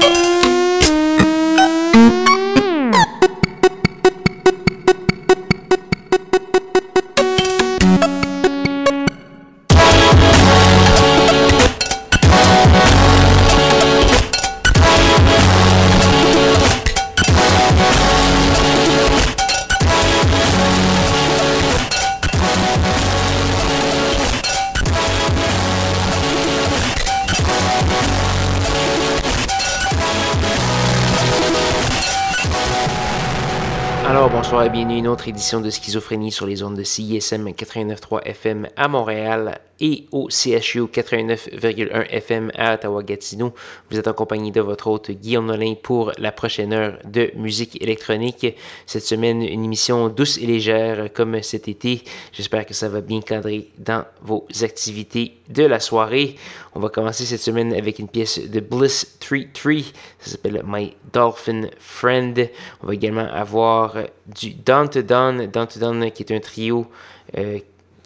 bonsoir et une autre édition de Schizophrénie sur les ondes de CISM 89.3 FM à Montréal et au CHU 89,1 FM à Ottawa-Gatineau. Vous êtes en compagnie de votre hôte Guillaume Nolin pour la prochaine heure de musique électronique. Cette semaine, une émission douce et légère comme cet été. J'espère que ça va bien cadrer dans vos activités de la soirée. On va commencer cette semaine avec une pièce de Bliss 33. Ça s'appelle My Dolphin Friend. On va également avoir du Dawn to. Dawn to Dawn qui est un trio euh,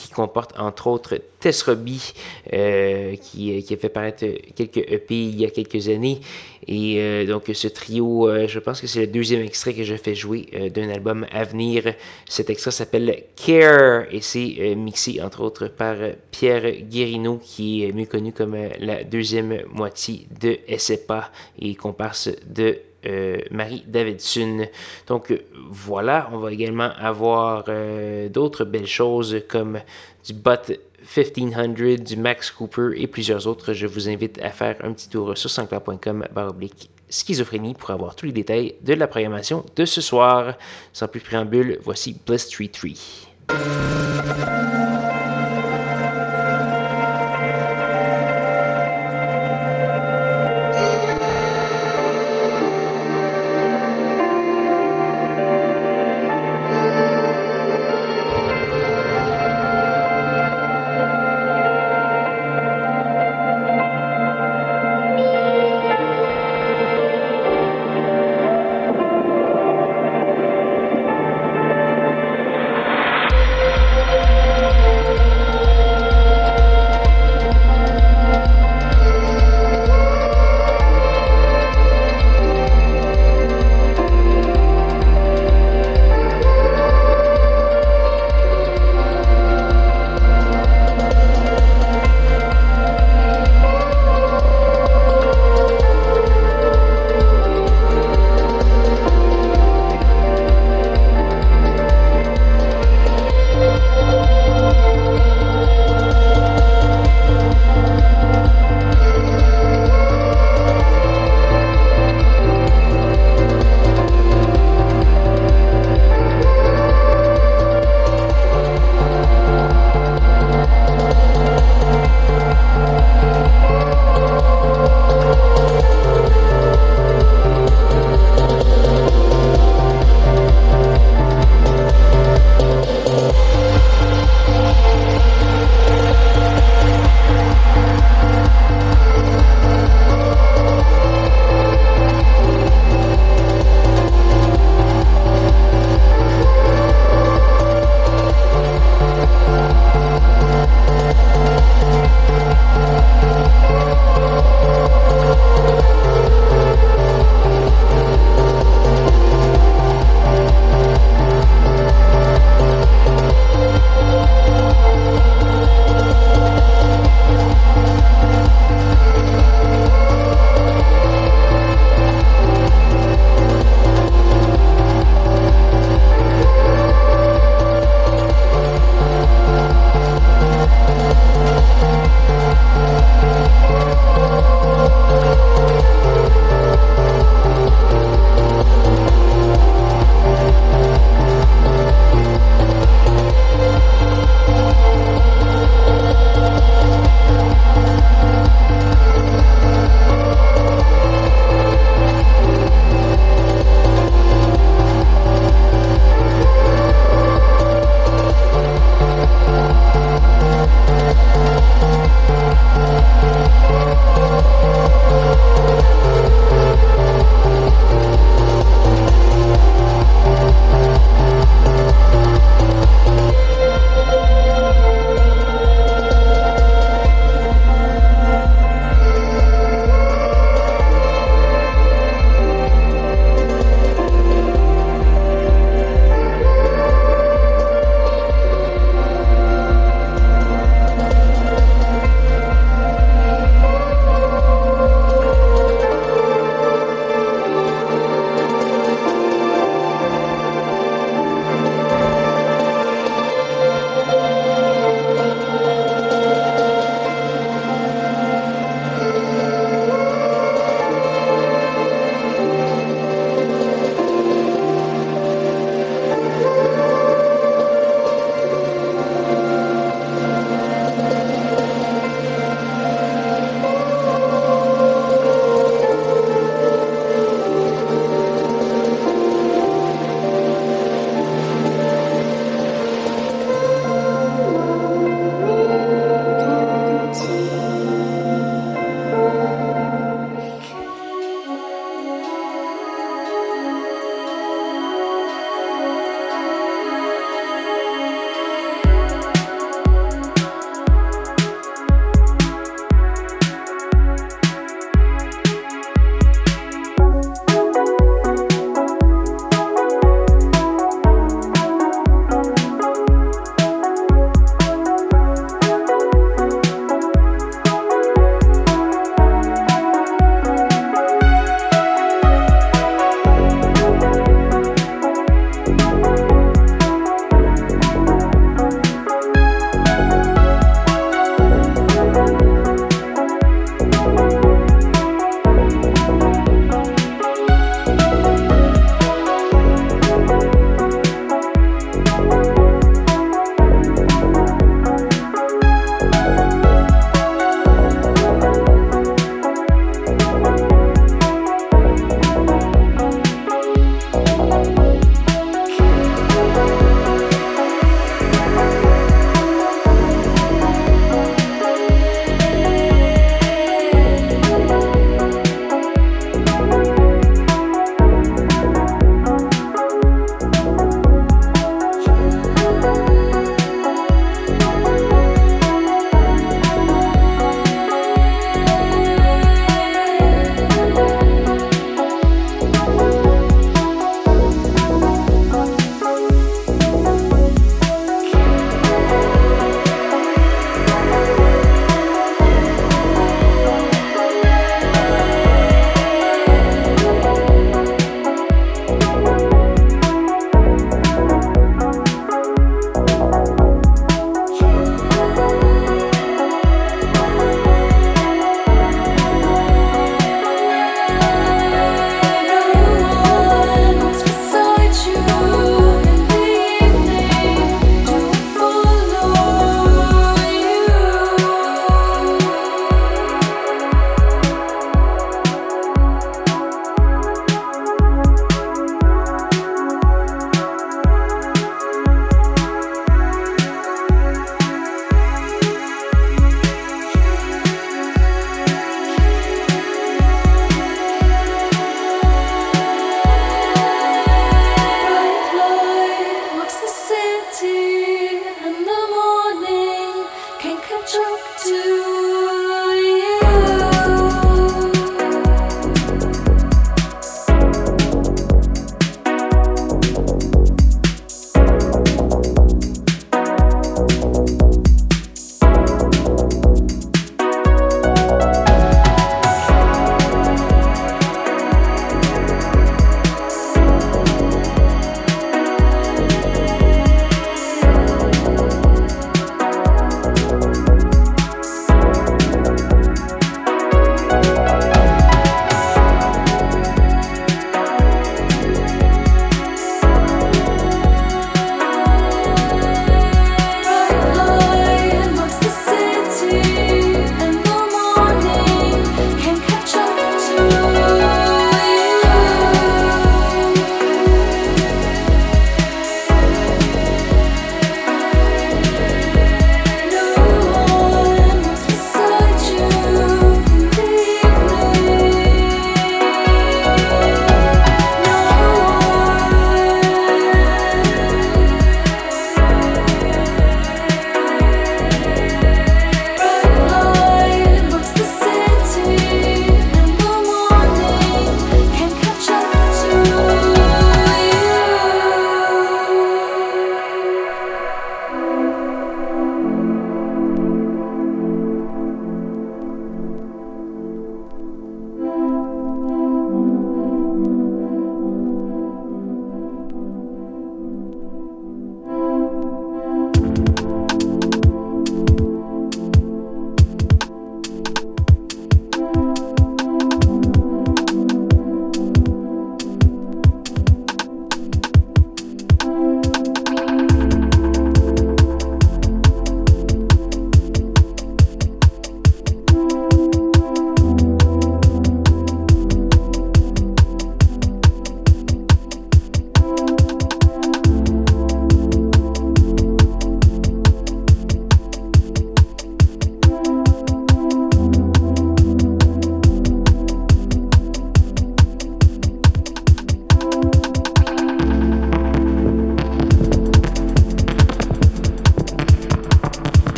qui comporte entre autres Tess Robbie, euh, qui, qui, a fait paraître quelques EP il y a quelques années. Et euh, donc ce trio, euh, je pense que c'est le deuxième extrait que je fais jouer d'un album à venir. Cet extrait s'appelle Care et c'est mixé entre autres par Pierre Guérino, qui est mieux connu comme la deuxième moitié de SEPA et comparse de euh, Marie Davidson. Donc voilà, on va également avoir euh, d'autres belles choses comme du Bot 1500, du Max Cooper et plusieurs autres. Je vous invite à faire un petit tour sur sancla.com baroblique schizophrénie pour avoir tous les détails de la programmation de ce soir. Sans plus préambule, voici Bliss Tree Tree.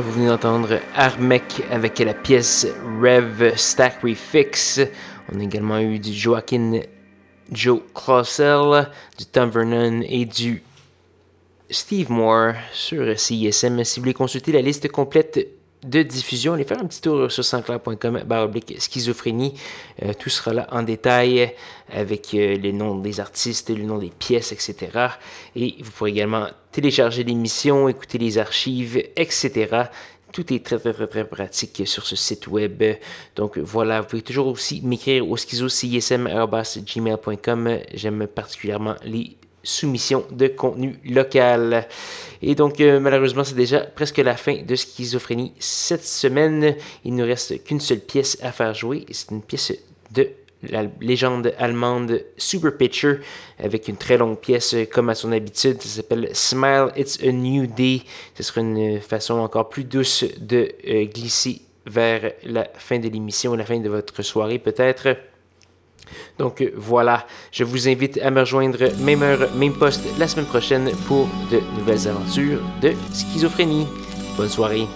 Vous venez d'entendre Armec avec la pièce Rev Stack Refix. On a également eu du Joaquin Joe Clausel, du Tom Vernon et du Steve Moore sur CISM. Si vous voulez consulter la liste complète de diffusion, allez faire un petit tour sur sansclair.com baroblique schizophrénie. Euh, tout sera là en détail avec euh, les noms des artistes, le nom des pièces, etc. Et vous pourrez également télécharger l'émission, écouter les archives, etc. Tout est très, très, très, très pratique sur ce site web. Donc voilà, vous pouvez toujours aussi m'écrire au schizocism.gmail.com. J'aime particulièrement les soumission de contenu local. Et donc, euh, malheureusement, c'est déjà presque la fin de Schizophrénie cette semaine. Il ne reste qu'une seule pièce à faire jouer. C'est une pièce de la légende allemande Super Pitcher avec une très longue pièce comme à son habitude. Ça s'appelle Smile, It's a New Day. Ce sera une façon encore plus douce de euh, glisser vers la fin de l'émission, la fin de votre soirée peut-être. Donc euh, voilà, je vous invite à me rejoindre même heure, même poste la semaine prochaine pour de nouvelles aventures de schizophrénie. Bonne soirée.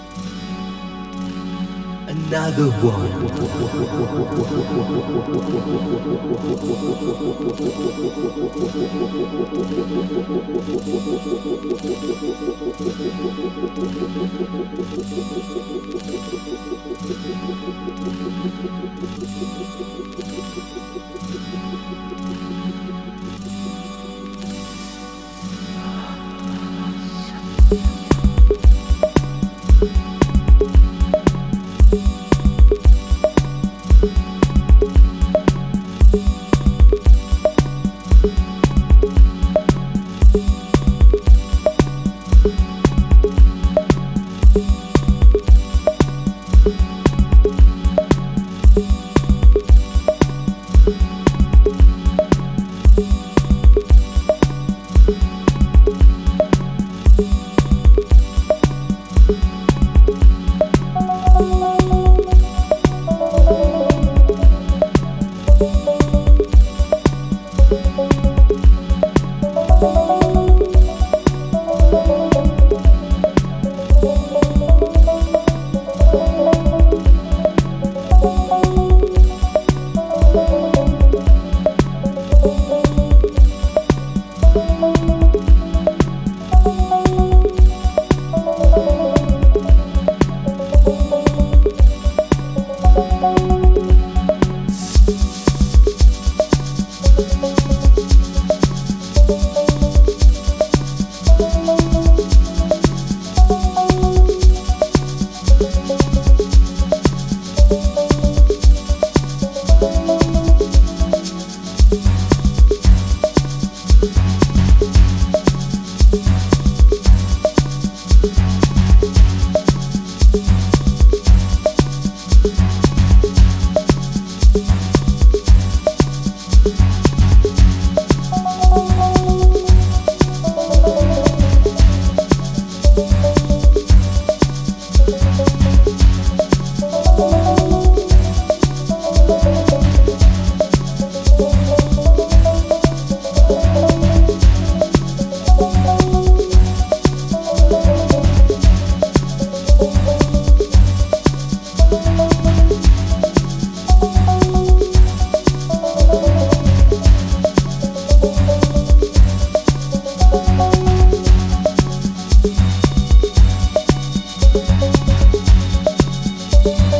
Thank you.